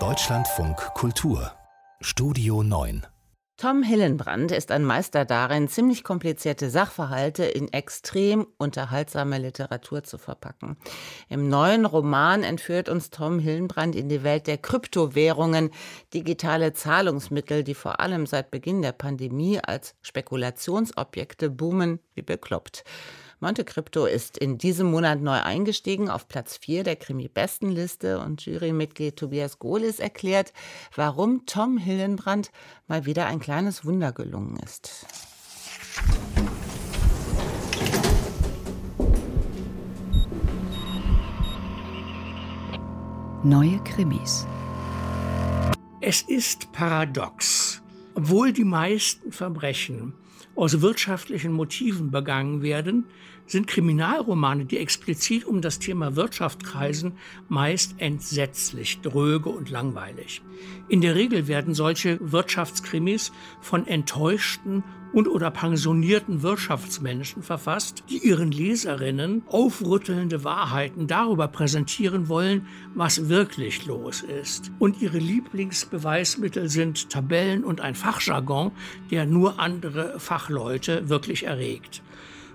Deutschlandfunk Kultur Studio 9 Tom Hillenbrand ist ein Meister darin, ziemlich komplizierte Sachverhalte in extrem unterhaltsame Literatur zu verpacken. Im neuen Roman entführt uns Tom Hillenbrand in die Welt der Kryptowährungen, digitale Zahlungsmittel, die vor allem seit Beginn der Pandemie als Spekulationsobjekte boomen wie bekloppt. Monte Crypto ist in diesem Monat neu eingestiegen auf Platz 4 der Krimi-Bestenliste und Jurymitglied Tobias Gohlis erklärt, warum Tom Hillenbrand mal wieder ein kleines Wunder gelungen ist. Neue Krimis. Es ist paradox. Obwohl die meisten Verbrechen aus wirtschaftlichen Motiven begangen werden, sind Kriminalromane, die explizit um das Thema Wirtschaft kreisen, meist entsetzlich dröge und langweilig. In der Regel werden solche Wirtschaftskrimis von enttäuschten und oder pensionierten Wirtschaftsmenschen verfasst, die ihren Leserinnen aufrüttelnde Wahrheiten darüber präsentieren wollen, was wirklich los ist. Und ihre Lieblingsbeweismittel sind Tabellen und ein Fachjargon, der nur andere Fachleute wirklich erregt.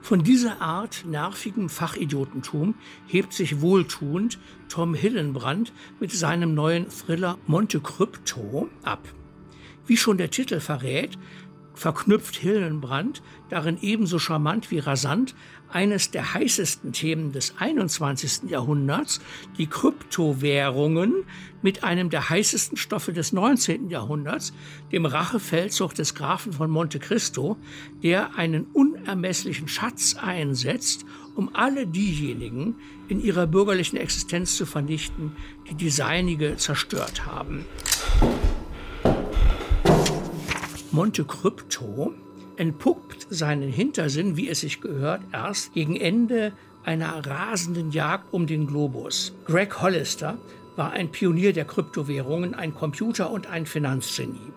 Von dieser Art nervigem Fachidiotentum hebt sich wohltuend Tom Hillenbrand mit seinem neuen Thriller Monte Crypto ab. Wie schon der Titel verrät, verknüpft Hillenbrand darin ebenso charmant wie rasant eines der heißesten Themen des 21. Jahrhunderts, die Kryptowährungen, mit einem der heißesten Stoffe des 19. Jahrhunderts, dem Rachefeldzug des Grafen von Monte Cristo, der einen unermesslichen Schatz einsetzt, um alle diejenigen in ihrer bürgerlichen Existenz zu vernichten, die die seinige zerstört haben. Monte Crypto entpuppt seinen Hintersinn, wie es sich gehört, erst gegen Ende einer rasenden Jagd um den Globus. Greg Hollister war ein Pionier der Kryptowährungen, ein Computer- und ein Finanzgenie.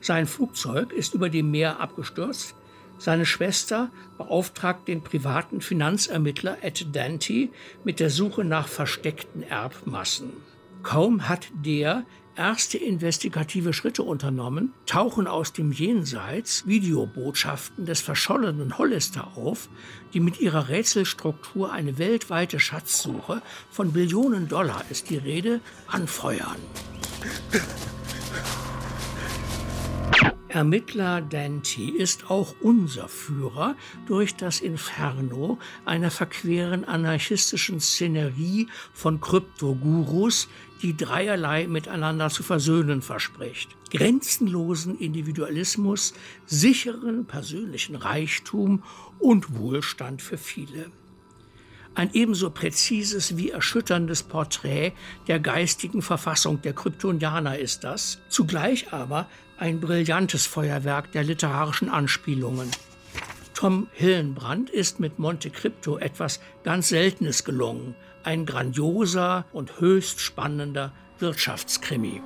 Sein Flugzeug ist über dem Meer abgestürzt. Seine Schwester beauftragt den privaten Finanzermittler Ed Dante mit der Suche nach versteckten Erbmassen. Kaum hat der erste investigative Schritte unternommen, tauchen aus dem Jenseits Videobotschaften des verschollenen Hollister auf, die mit ihrer Rätselstruktur eine weltweite Schatzsuche von Billionen Dollar ist die Rede anfeuern. Ermittler Dante ist auch unser Führer durch das Inferno einer verqueren anarchistischen Szenerie von Kryptogurus, die dreierlei miteinander zu versöhnen verspricht. Grenzenlosen Individualismus, sicheren persönlichen Reichtum und Wohlstand für viele. Ein ebenso präzises wie erschütterndes Porträt der geistigen Verfassung der Kryptonianer ist das, zugleich aber ein brillantes Feuerwerk der literarischen Anspielungen. Tom Hillenbrand ist mit Monte Crypto etwas ganz Seltenes gelungen, ein grandioser und höchst spannender Wirtschaftskrimi.